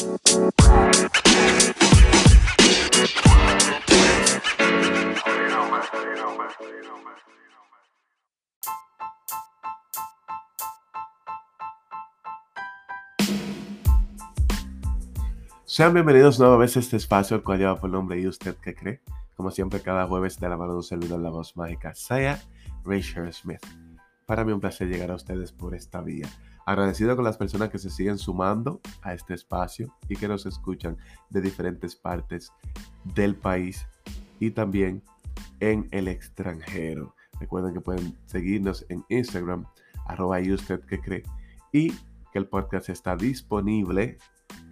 Sean bienvenidos nuevamente a este espacio, el cual lleva por nombre ¿Y usted qué cree? Como siempre, cada jueves de la mano de un servidor, la voz mágica, Saya Rachel Smith. Para mí un placer llegar a ustedes por esta vía. Agradecido con las personas que se siguen sumando a este espacio y que nos escuchan de diferentes partes del país y también en el extranjero. Recuerden que pueden seguirnos en Instagram, arroba y usted que cree, y que el podcast está disponible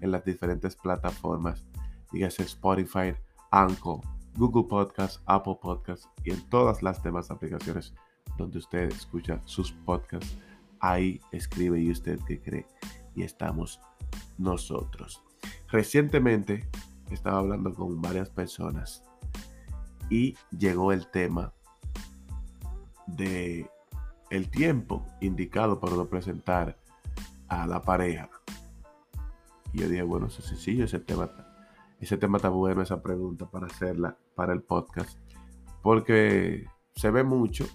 en las diferentes plataformas, dígase Spotify, Anchor, Google Podcast, Apple Podcast y en todas las demás aplicaciones donde usted escucha sus podcasts. Ahí escribe y usted que cree y estamos nosotros. Recientemente estaba hablando con varias personas y llegó el tema de el tiempo indicado para presentar a la pareja. Y yo dije, bueno, eso es sencillo, ese tema, ese tema está bueno, esa pregunta para hacerla para el podcast. Porque se ve mucho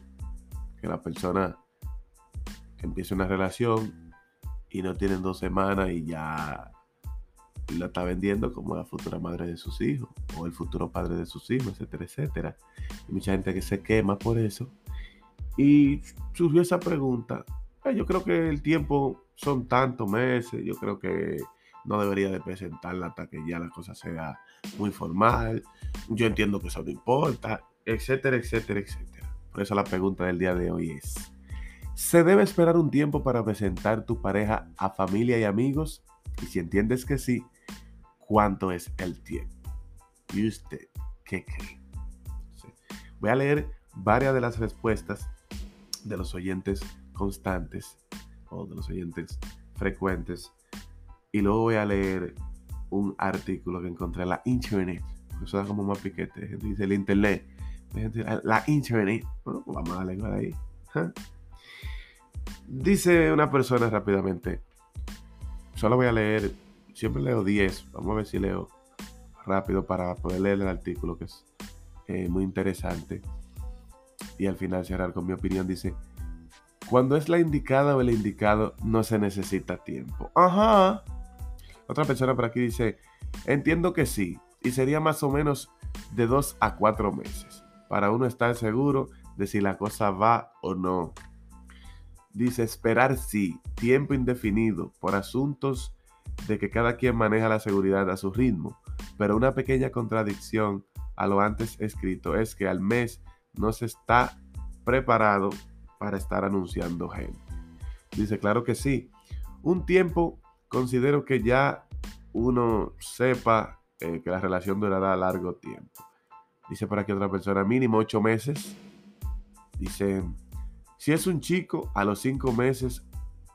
que la persona empieza una relación y no tienen dos semanas y ya la está vendiendo como la futura madre de sus hijos o el futuro padre de sus hijos, etcétera, etcétera. Y mucha gente que se quema por eso. Y surgió esa pregunta. Yo creo que el tiempo son tantos meses, yo creo que no debería de presentarla hasta que ya la cosa sea muy formal. Yo entiendo que eso no importa, etcétera, etcétera, etcétera. Por eso la pregunta del día de hoy es, ¿se debe esperar un tiempo para presentar tu pareja a familia y amigos? Y si entiendes que sí, ¿cuánto es el tiempo? ¿Y usted qué cree? Voy a leer varias de las respuestas de los oyentes constantes o de los oyentes frecuentes y luego voy a leer un artículo que encontré en la internet. Eso da como más piquete. Dice el internet. La internet. Bueno, pues vamos a leer ahí. Dice una persona rápidamente. Solo voy a leer. Siempre leo 10. Vamos a ver si leo rápido para poder leer el artículo que es eh, muy interesante. Y al final cerrar con mi opinión. Dice. Cuando es la indicada o el indicado, no se necesita tiempo. Ajá. Otra persona por aquí dice, entiendo que sí, y sería más o menos de dos a cuatro meses, para uno estar seguro de si la cosa va o no. Dice, esperar sí, tiempo indefinido, por asuntos de que cada quien maneja la seguridad a su ritmo, pero una pequeña contradicción a lo antes escrito es que al mes no se está preparado para estar anunciando gente. Dice, claro que sí, un tiempo considero que ya uno sepa eh, que la relación durará largo tiempo. Dice por aquí otra persona, mínimo ocho meses. Dice, si es un chico, a los cinco meses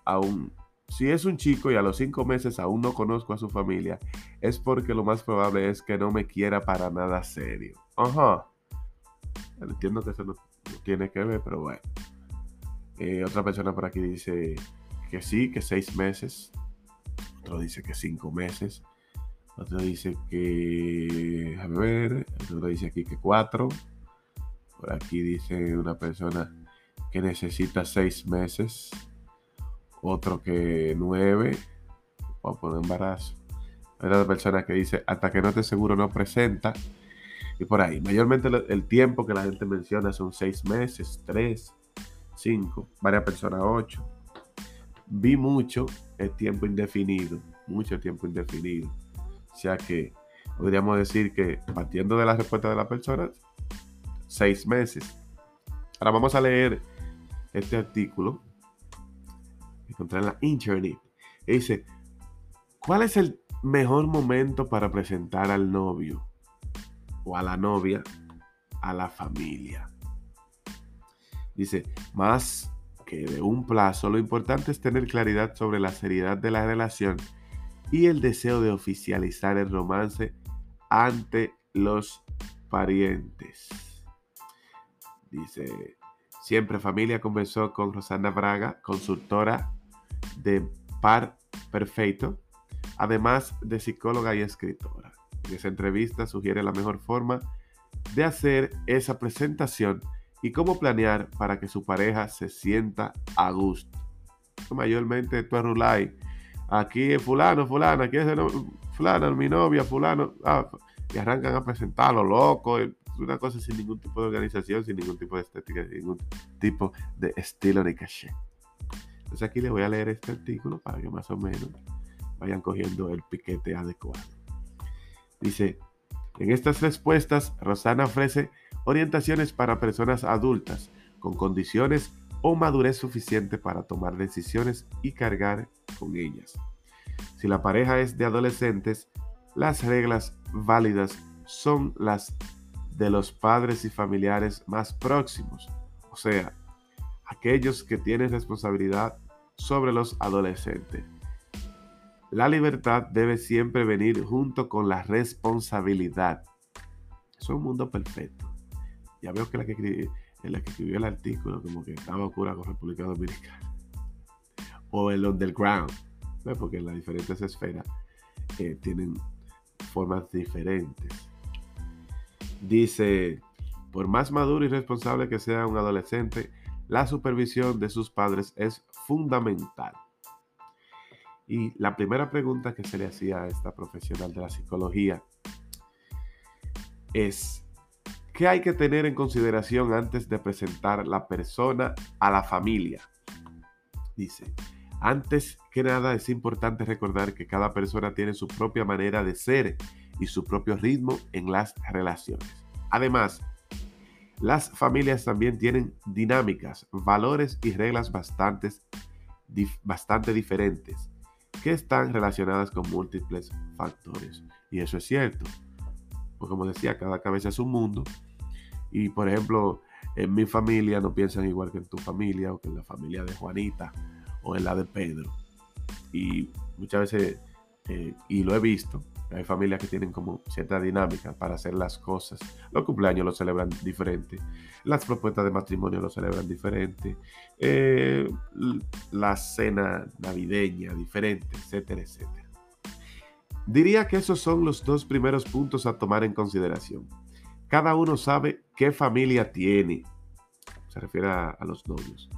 aún, si es un chico y a los cinco meses aún no conozco a su familia, es porque lo más probable es que no me quiera para nada serio. Ajá. Entiendo que eso no, tiene que ver, pero bueno. Eh, otra persona por aquí dice que sí, que seis meses otro dice que cinco meses, otro dice que, a ver, otro dice aquí que cuatro, por aquí dice una persona que necesita seis meses, otro que nueve, o por embarazo. Hay persona que dice hasta que no esté seguro no presenta. Y por ahí, mayormente el tiempo que la gente menciona son seis meses, tres, cinco, varias personas ocho vi mucho el tiempo indefinido, mucho tiempo indefinido. O sea que podríamos decir que partiendo de la respuesta de la persona, seis meses. Ahora vamos a leer este artículo que encontré en la internet. dice, ¿cuál es el mejor momento para presentar al novio o a la novia a la familia? Dice, más que de un plazo, lo importante es tener claridad sobre la seriedad de la relación y el deseo de oficializar el romance ante los parientes. Dice, siempre familia conversó con Rosana Braga, consultora de Par Perfecto, además de psicóloga y escritora. En esa entrevista sugiere la mejor forma de hacer esa presentación y cómo planear para que su pareja se sienta a gusto. Mayormente tú Rulay. Aquí es fulano, fulano, aquí es fulano, mi novia, fulano. Ah, y arrancan a presentarlo, loco. Una cosa sin ningún tipo de organización, sin ningún tipo de estética, sin ningún tipo de estilo ni caché. Entonces aquí les voy a leer este artículo para que más o menos vayan cogiendo el piquete adecuado. Dice, en estas respuestas, Rosana ofrece orientaciones para personas adultas con condiciones o madurez suficiente para tomar decisiones y cargar con ellas. Si la pareja es de adolescentes, las reglas válidas son las de los padres y familiares más próximos, o sea, aquellos que tienen responsabilidad sobre los adolescentes. La libertad debe siempre venir junto con la responsabilidad. Es un mundo perfecto. Ya veo que la que, escribí, la que escribió el artículo como que estaba oscura con República Dominicana. O el underground. Porque las diferentes esferas eh, tienen formas diferentes. Dice, por más maduro y responsable que sea un adolescente, la supervisión de sus padres es fundamental. Y la primera pregunta que se le hacía a esta profesional de la psicología es, ¿qué hay que tener en consideración antes de presentar la persona a la familia? Dice, antes que nada es importante recordar que cada persona tiene su propia manera de ser y su propio ritmo en las relaciones. Además, las familias también tienen dinámicas, valores y reglas bastante, bastante diferentes que están relacionadas con múltiples factores. Y eso es cierto. Pues como decía, cada cabeza es un mundo. Y por ejemplo, en mi familia no piensan igual que en tu familia o que en la familia de Juanita o en la de Pedro. Y muchas veces, eh, y lo he visto, hay familias que tienen como cierta dinámica para hacer las cosas. Los cumpleaños lo celebran diferente. Las propuestas de matrimonio lo celebran diferente. Eh, la cena navideña diferente, etcétera, etcétera. Diría que esos son los dos primeros puntos a tomar en consideración. Cada uno sabe qué familia tiene. Se refiere a, los novios.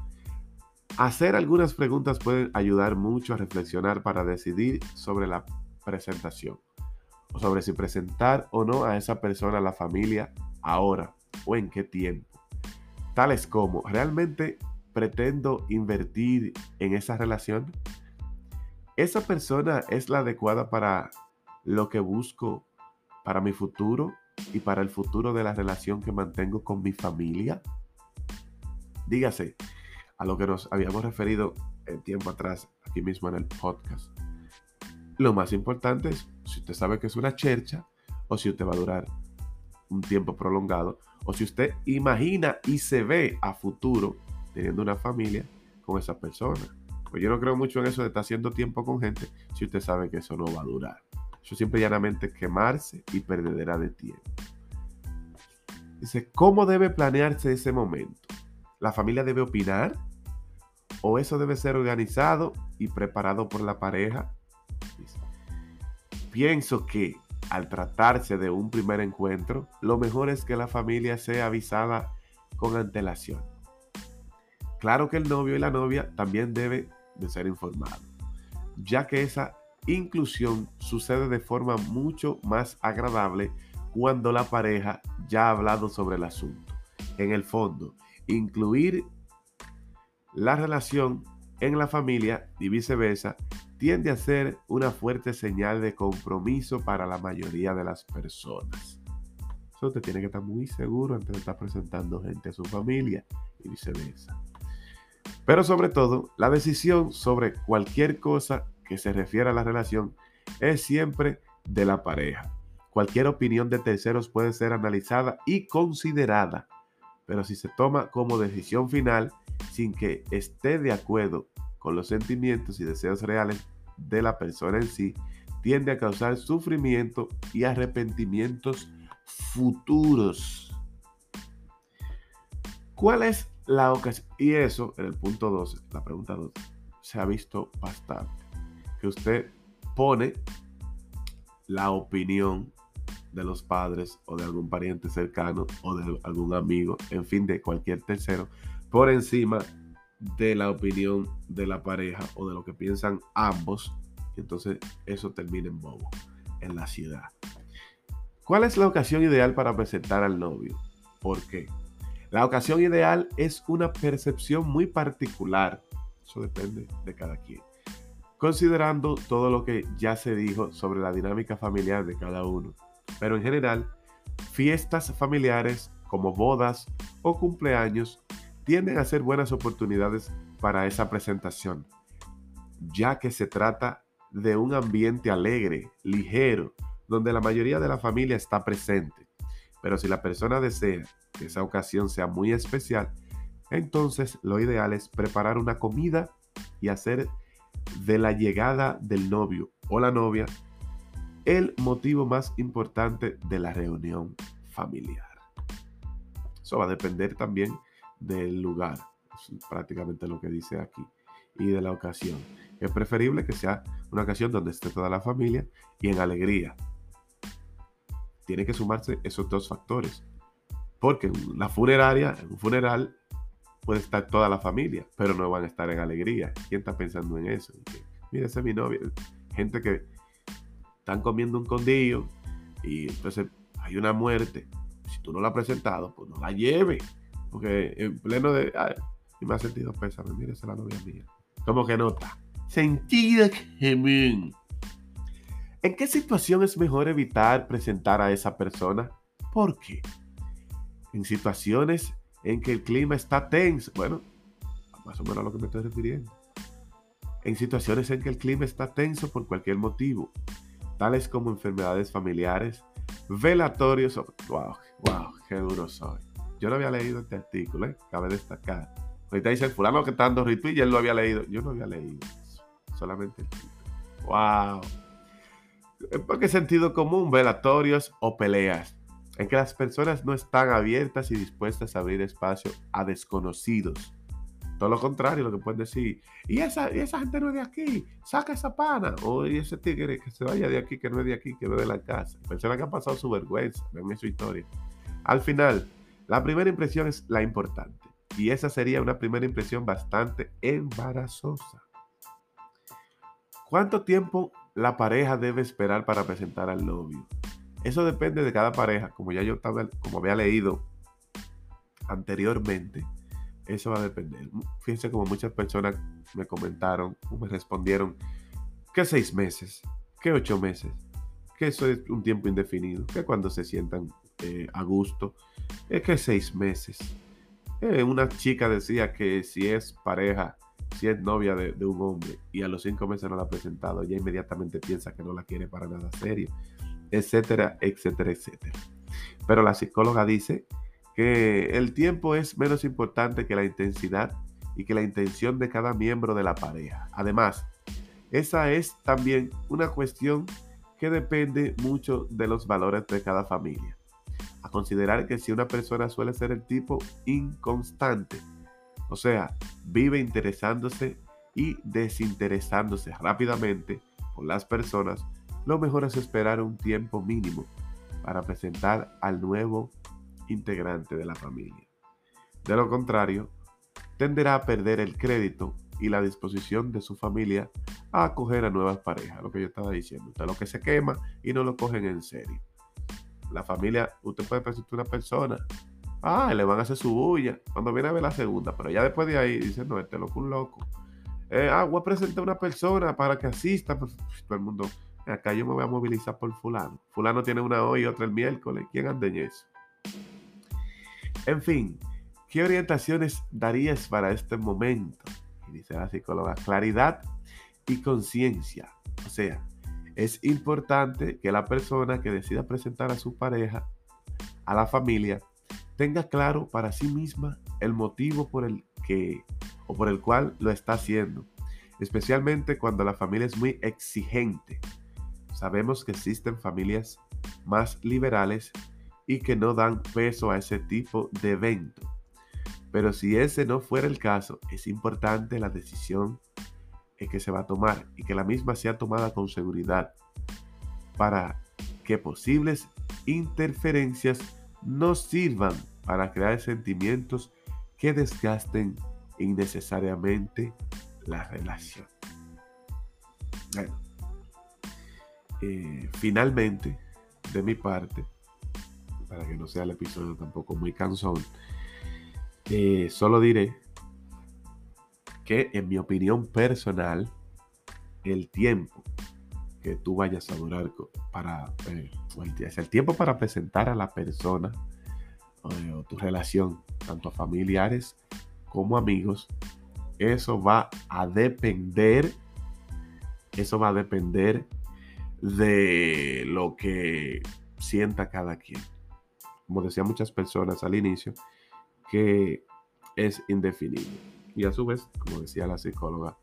Hacer algunas preguntas puede ayudar mucho a reflexionar para decidir sobre la presentación sobre si presentar o no a esa persona a la familia ahora o en qué tiempo. Tales como, ¿realmente pretendo invertir en esa relación? ¿Esa persona es la adecuada para lo que busco para mi futuro y para el futuro de la relación que mantengo con mi familia? Dígase, a lo que nos habíamos referido el tiempo atrás, aquí mismo en el podcast. Lo más importante es si usted sabe que es una chercha o si usted va a durar un tiempo prolongado o si usted imagina y se ve a futuro teniendo una familia con esa persona. Pues yo no creo mucho en eso de estar haciendo tiempo con gente si usted sabe que eso no va a durar. Eso siempre llanamente quemarse y perderá de tiempo. Dice, ¿cómo debe planearse ese momento? ¿La familia debe opinar? ¿O eso debe ser organizado y preparado por la pareja Pienso que al tratarse de un primer encuentro, lo mejor es que la familia sea avisada con antelación. Claro que el novio y la novia también deben de ser informados, ya que esa inclusión sucede de forma mucho más agradable cuando la pareja ya ha hablado sobre el asunto. En el fondo, incluir la relación en la familia y viceversa tiende a ser una fuerte señal de compromiso para la mayoría de las personas. Eso usted tiene que estar muy seguro antes de estar presentando gente a su familia y viceversa. Pero sobre todo, la decisión sobre cualquier cosa que se refiera a la relación es siempre de la pareja. Cualquier opinión de terceros puede ser analizada y considerada, pero si se toma como decisión final sin que esté de acuerdo con los sentimientos y deseos reales de la persona en sí, tiende a causar sufrimiento y arrepentimientos futuros. ¿Cuál es la ocasión? Y eso, en el punto 12, la pregunta 2, se ha visto bastante. Que usted pone la opinión de los padres o de algún pariente cercano o de algún amigo, en fin, de cualquier tercero, por encima de la opinión de la pareja o de lo que piensan ambos. Entonces eso termina en bobo, en la ciudad. ¿Cuál es la ocasión ideal para presentar al novio? ¿Por qué? La ocasión ideal es una percepción muy particular. Eso depende de cada quien. Considerando todo lo que ya se dijo sobre la dinámica familiar de cada uno. Pero en general, fiestas familiares como bodas o cumpleaños tienden a ser buenas oportunidades para esa presentación, ya que se trata de un ambiente alegre, ligero, donde la mayoría de la familia está presente. Pero si la persona desea que esa ocasión sea muy especial, entonces lo ideal es preparar una comida y hacer de la llegada del novio o la novia el motivo más importante de la reunión familiar. Eso va a depender también del lugar, es prácticamente lo que dice aquí, y de la ocasión. Es preferible que sea una ocasión donde esté toda la familia y en alegría. Tiene que sumarse esos dos factores. Porque la funeraria, en un funeral, puede estar toda la familia, pero no van a estar en alegría. ¿Quién está pensando en eso? Mira, ese es mi novia. Gente que están comiendo un condillo y entonces hay una muerte. Si tú no la has presentado, pues no la lleves. Porque en pleno de. y me ha sentido pésame. Mira, esa es la novia mía. Como que nota. Sentido común. ¿En qué situación es mejor evitar presentar a esa persona? ¿Por qué? En situaciones en que el clima está tenso. Bueno, más o menos a lo que me estoy refiriendo. En situaciones en que el clima está tenso por cualquier motivo, tales como enfermedades familiares, velatorios. Wow, wow, qué duro soy. Yo no había leído este artículo, ¿eh? cabe destacar. Ahorita dice el fulano que está dando retweet y él lo había leído. Yo no había leído eso, solamente el título. ¡Wow! ¿Por qué sentido común? Velatorios o peleas, en que las personas no están abiertas y dispuestas a abrir espacio a desconocidos. Todo lo contrario, lo que pueden decir, y esa, esa gente no es de aquí, saca esa pana, o ese tigre que se vaya de aquí, que no es de aquí, que no es de la casa. Personas que han pasado su vergüenza, ven su historia. Al final, la primera impresión es la importante y esa sería una primera impresión bastante embarazosa. ¿Cuánto tiempo la pareja debe esperar para presentar al novio? Eso depende de cada pareja, como ya yo estaba, como había leído anteriormente, eso va a depender. Fíjense como muchas personas me comentaron o me respondieron que seis meses, que ocho meses, que eso es un tiempo indefinido, que cuando se sientan eh, a gusto, es que seis meses. Eh, una chica decía que si es pareja, si es novia de, un hombre y a los cinco meses no la ha presentado, ella inmediatamente piensa que no la quiere para nada serio, etcétera, etcétera, etcétera. Pero la psicóloga dice que el tiempo es menos importante que la intensidad y que la intención de cada miembro de la pareja. Además, esa es también una cuestión que depende mucho de los valores de cada familia a considerar que si una persona suele ser el tipo inconstante, o sea, vive interesándose y desinteresándose rápidamente por las personas, lo mejor es esperar un tiempo mínimo para presentar al nuevo integrante de la familia. De lo contrario, tenderá a perder el crédito y la disposición de su familia a acoger a nuevas parejas, lo que yo estaba diciendo. Usted lo que se quema y no lo cogen en serio la familia, usted puede presentar una persona, ah, le van a hacer su bulla cuando viene a ver la segunda, pero ya después de ahí dice, no, este loco un loco. Eh, ah, voy a presentar una persona para que asista, pues, todo el mundo, acá yo me voy a movilizar por fulano. Fulano tiene una hoy y otra el miércoles, ¿quién anda en eso? En fin, ¿qué orientaciones darías para este momento? Y dice la psicóloga, claridad y conciencia. O sea, es importante que la persona que decida presentar a su pareja, a la familia, tenga claro para sí misma el motivo por el que o por el cual lo está haciendo, especialmente cuando la familia es muy exigente. Sabemos que existen familias más liberales y que no dan peso a ese tipo de evento. Pero si ese no fuera el caso, es importante la decisión que se va a tomar y que la misma sea tomada con seguridad. para que posibles interferencias no sirvan para crear sentimientos que desgasten innecesariamente la relación. Bueno, eh, finalmente, de mi parte, para que no sea el episodio tampoco muy cansón, eh, solo diré que en mi opinión personal, el tiempo que tú vayas a durar para eh, el, tiempo para presentar a la persona eh, o tu relación, tanto a familiares como amigos, eso va a depender, eso va a depender de lo que sienta cada quien. Como decían muchas personas al inicio, que es indefinible. Y a su vez, como decía la psicóloga,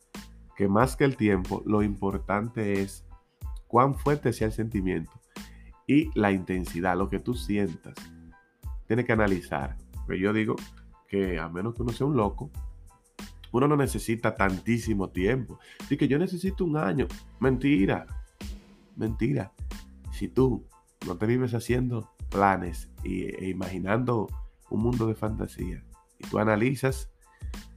que más que el tiempo, lo importante es cuán fuerte sea el sentimiento y la intensidad, lo que tú sientas. Tienes que analizar. Pero yo digo que a menos que uno sea un loco, uno no necesita tantísimo tiempo. Así que yo necesito un año. Mentira. Mentira. Si tú no te vives haciendo planes e imaginando un mundo de fantasía y tú analizas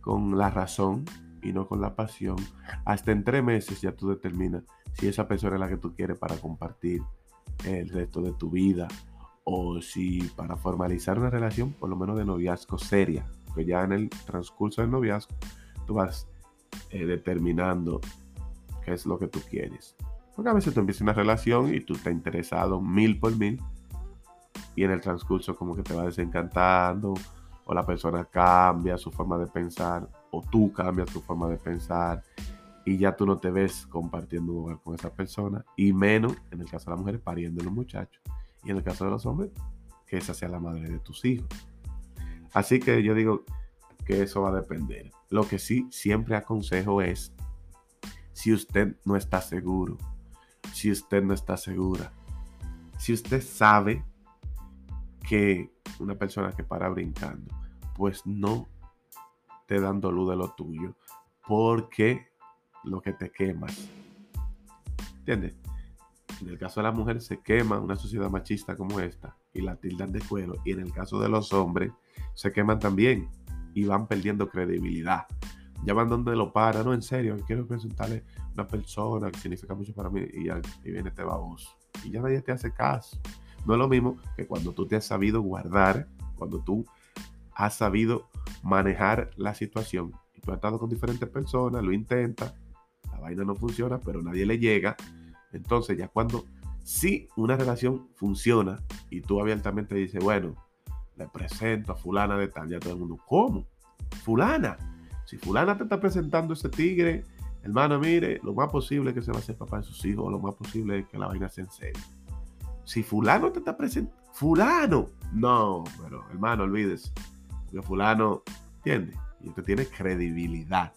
con la razón y no con la pasión, hasta en tres meses ya tú determinas si esa persona es la que tú quieres para compartir el resto de tu vida o si para formalizar una relación, por lo menos de noviazgo seria, porque ya en el transcurso del noviazgo tú vas eh, determinando qué es lo que tú quieres. Porque a veces tú empiezas una relación y tú estás interesado mil por mil y en el transcurso como que te va desencantando o la persona cambia su forma de pensar o tú cambias tu forma de pensar y ya tú no te ves compartiendo un hogar con esa persona y menos en el caso de la mujer pariendo los muchachos y en el caso de los hombres que esa sea la madre de tus hijos. Así que yo digo que eso va a depender. Lo que sí siempre aconsejo es si usted no está seguro, si usted no está segura, si usted sabe que una persona que para brincando, pues no te dando luz de lo tuyo, porque lo que te quemas. ¿Entiendes? En el caso de la mujer se quema una sociedad machista como esta y la tildan de cuero. Y en el caso de los hombres se queman también y van perdiendo credibilidad. Ya van donde lo para, no, en serio, quiero presentarle una persona que significa mucho para mí y, y viene este baboso. Y ya nadie te hace caso. No es lo mismo que cuando tú te has sabido guardar, cuando tú has sabido manejar la situación y tú has estado con diferentes personas, lo intentas, la vaina no funciona, pero nadie le llega. Entonces ya cuando sí una relación funciona y tú abiertamente dices, bueno, le presento a fulana de tal, ya todo el mundo, ¿cómo? Fulana. Si fulana te está presentando ese tigre, hermano, mire, lo más posible es que se va a hacer papá de sus hijos, lo más posible es que la vaina sea en serio. Si fulano te está presentando, fulano, no, pero hermano, olvides, porque fulano, ¿entiendes? Y usted tiene credibilidad.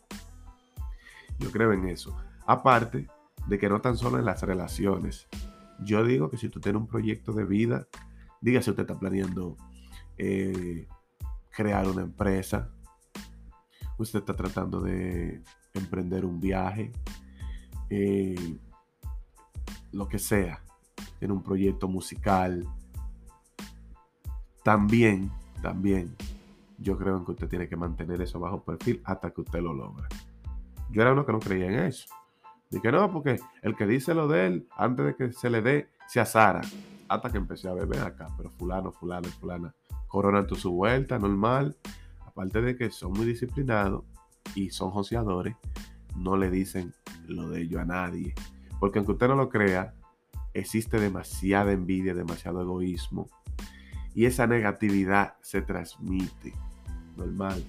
Yo creo en eso. Aparte de que no tan solo en las relaciones. Yo digo que si tú tienes un proyecto de vida, dígase usted está planeando eh, crear una empresa, usted está tratando de emprender un viaje, eh, lo que sea, en un proyecto musical, también, también, yo creo en que usted tiene que mantener eso bajo perfil hasta que usted lo logra. Yo era uno que no creía en eso. Dije, no, porque el que dice lo de él, antes de que se le dé, se asara. Hasta que empecé a beber acá, pero fulano, fulano, fulana, coronan tu su vuelta, normal. Aparte de que son muy disciplinados y son joseadores, no le dicen lo de ello a nadie. Porque aunque usted no lo crea, existe demasiada envidia, demasiado egoísmo. Y esa negatividad se transmite. Normal.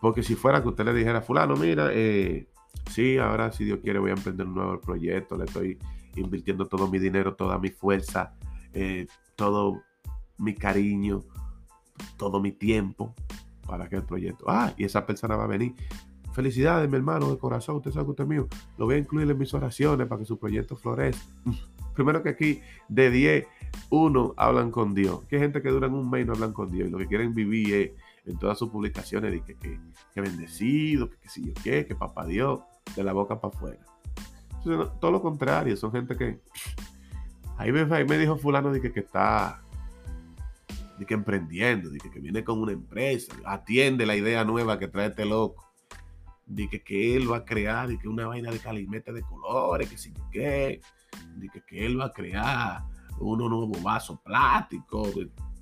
Porque si fuera que usted le dijera, fulano, mira, eh, sí, ahora si Dios quiere voy a emprender un nuevo proyecto, le estoy invirtiendo todo mi dinero, toda mi fuerza, eh, todo mi cariño, todo mi tiempo para aquel proyecto. Ah, y esa persona va a venir. Felicidades, mi hermano, de corazón, usted sabe que usted es mío. Lo voy a incluir en mis oraciones para que su proyecto florezca. Primero que aquí, de 10, uno hablan con Dios. Que gente que duran un mes y no hablan con Dios. Y lo que quieren vivir es en todas sus publicaciones de que, que, bendecido, que, que si yo qué, que papá Dios, de la boca para afuera. todo lo contrario, son gente que Ahí me, me dijo fulano de que, que está de que emprendiendo, de que, que, viene con una empresa, atiende la idea nueva que trae este loco, de que, que él va a crear, de que una vaina de calimete de colores, que sí que, de que, que él va a crear uno nuevo vaso plástico,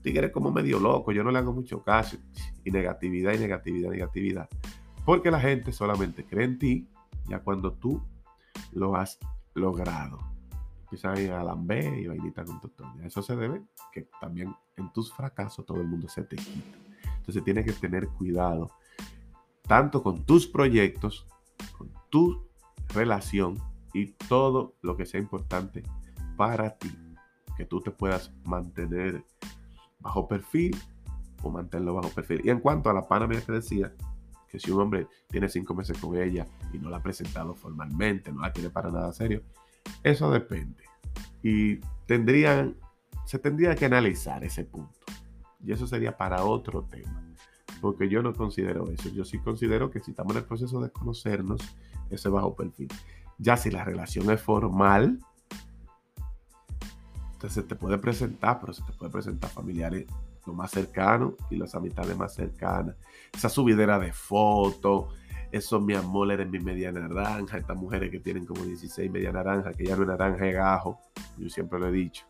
tigre como medio loco, yo no le hago mucho caso, y negatividad, y negatividad, negatividad, porque la gente solamente cree en ti ya cuando tú lo has logrado empiezan a lamber y vainita con tu Eso se debe que también en tus fracasos todo el mundo se te quita. Entonces tienes que tener cuidado tanto con tus proyectos, con tu relación y todo lo que sea importante para ti. Que tú te puedas mantener bajo perfil o mantenerlo bajo perfil. Y en cuanto a la pana, mira te decía que si un hombre tiene cinco meses con ella y no la ha presentado formalmente, no la tiene para nada serio, eso depende. Y tendrían, se tendría que analizar ese punto. Y eso sería para otro tema. Porque yo no considero eso. Yo sí considero que si estamos en el proceso de conocernos, ese bajo perfil. Ya si la relación es formal, entonces te puede presentar, pero se te puede presentar familiares lo más cercanos y las amistades más cercanas. Esa subidera de fotos, esos mi amor eres mi media naranja, estas mujeres que tienen como 16 media naranja, que ya no es naranja es gajo, yo siempre lo he dicho.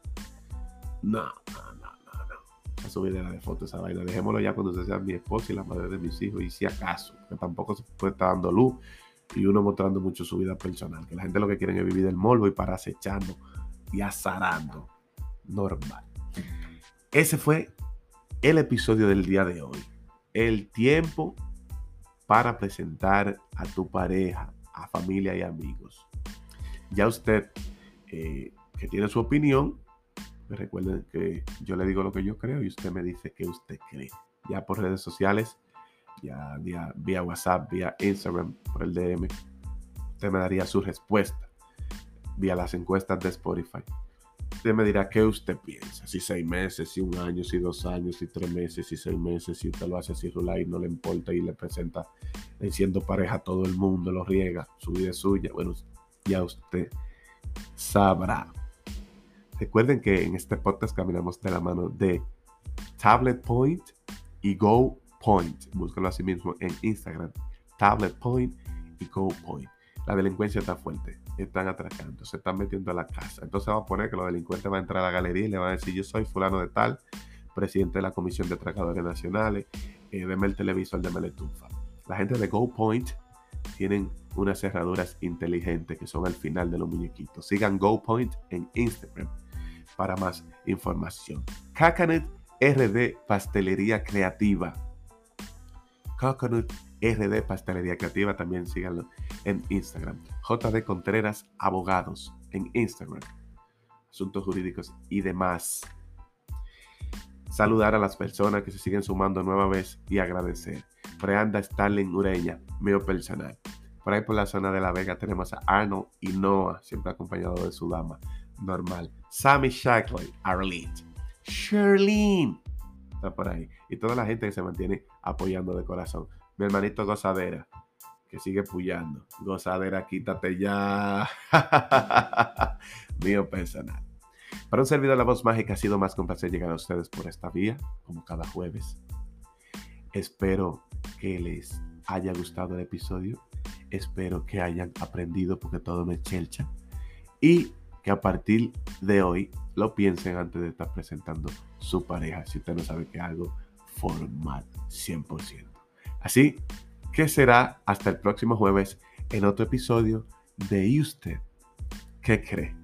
No, no, no, no, no. Esa subidera de fotos, esa vaina, dejémoslo ya cuando se sea mi esposa y la madre de mis hijos, y si acaso, que tampoco se puede estar dando luz y uno mostrando mucho su vida personal, que la gente lo que quiere es vivir del morbo y para acechando y azarando. Normal. Ese fue el episodio del día de hoy. El tiempo para presentar a tu pareja, a familia y amigos. Ya usted eh, que tiene su opinión, pues recuerden que yo le digo lo que yo creo y usted me dice que usted cree. Ya por redes sociales, ya vía, vía WhatsApp, vía Instagram, por el DM, usted me daría su respuesta vía las encuestas de Spotify me dirá qué usted piensa. Si seis meses, si un año, si dos años, si tres meses, si seis meses, si usted lo hace así, y no le importa y le presenta siendo pareja a todo el mundo, lo riega, su vida es suya. Bueno, ya usted sabrá. Recuerden que en este podcast caminamos de la mano de Tablet Point y Go Point. Búscalo así mismo en Instagram. Tablet Point y Go Point. La delincuencia está fuerte están atracando, se están metiendo a la casa. Entonces va a poner que los delincuentes van a entrar a la galería y le van a decir, yo soy fulano de tal, presidente de la Comisión de Atracadores Nacionales, eh, deme el televisor, deme la estufa. La gente de Go Point tienen unas cerraduras inteligentes que son al final de los muñequitos. Sigan Go Point en Instagram para más información. Cacanet RD Pastelería Creativa. Coconut RD Pastelería Creativa, también síganlo en Instagram. JD Contreras Abogados en Instagram. Asuntos jurídicos y demás. Saludar a las personas que se siguen sumando nueva vez y agradecer. Preanda Stalin Ureña, mío personal. Por ahí por la zona de La Vega tenemos a Arnold y Noah, siempre acompañado de su dama. Normal. Sammy Shackley, Arlene. Sherlyn. Está por ahí. Y toda la gente que se mantiene apoyando de corazón mi hermanito Gozadera, que sigue puyando. Gozadera, quítate ya. Mío personal. Para un servidor de la voz mágica ha sido más que un placer llegar a ustedes por esta vía, como cada jueves. Espero que les haya gustado el episodio. Espero que hayan aprendido porque todo me chelcha. Y que a partir de hoy lo piensen antes de estar presentando su pareja. Si usted no sabe que algo formal 100%. Así que será hasta el próximo jueves en otro episodio de ¿Y usted qué cree?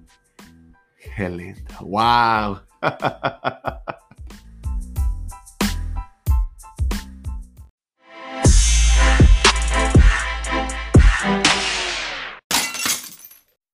¡Qué! ¡Wow!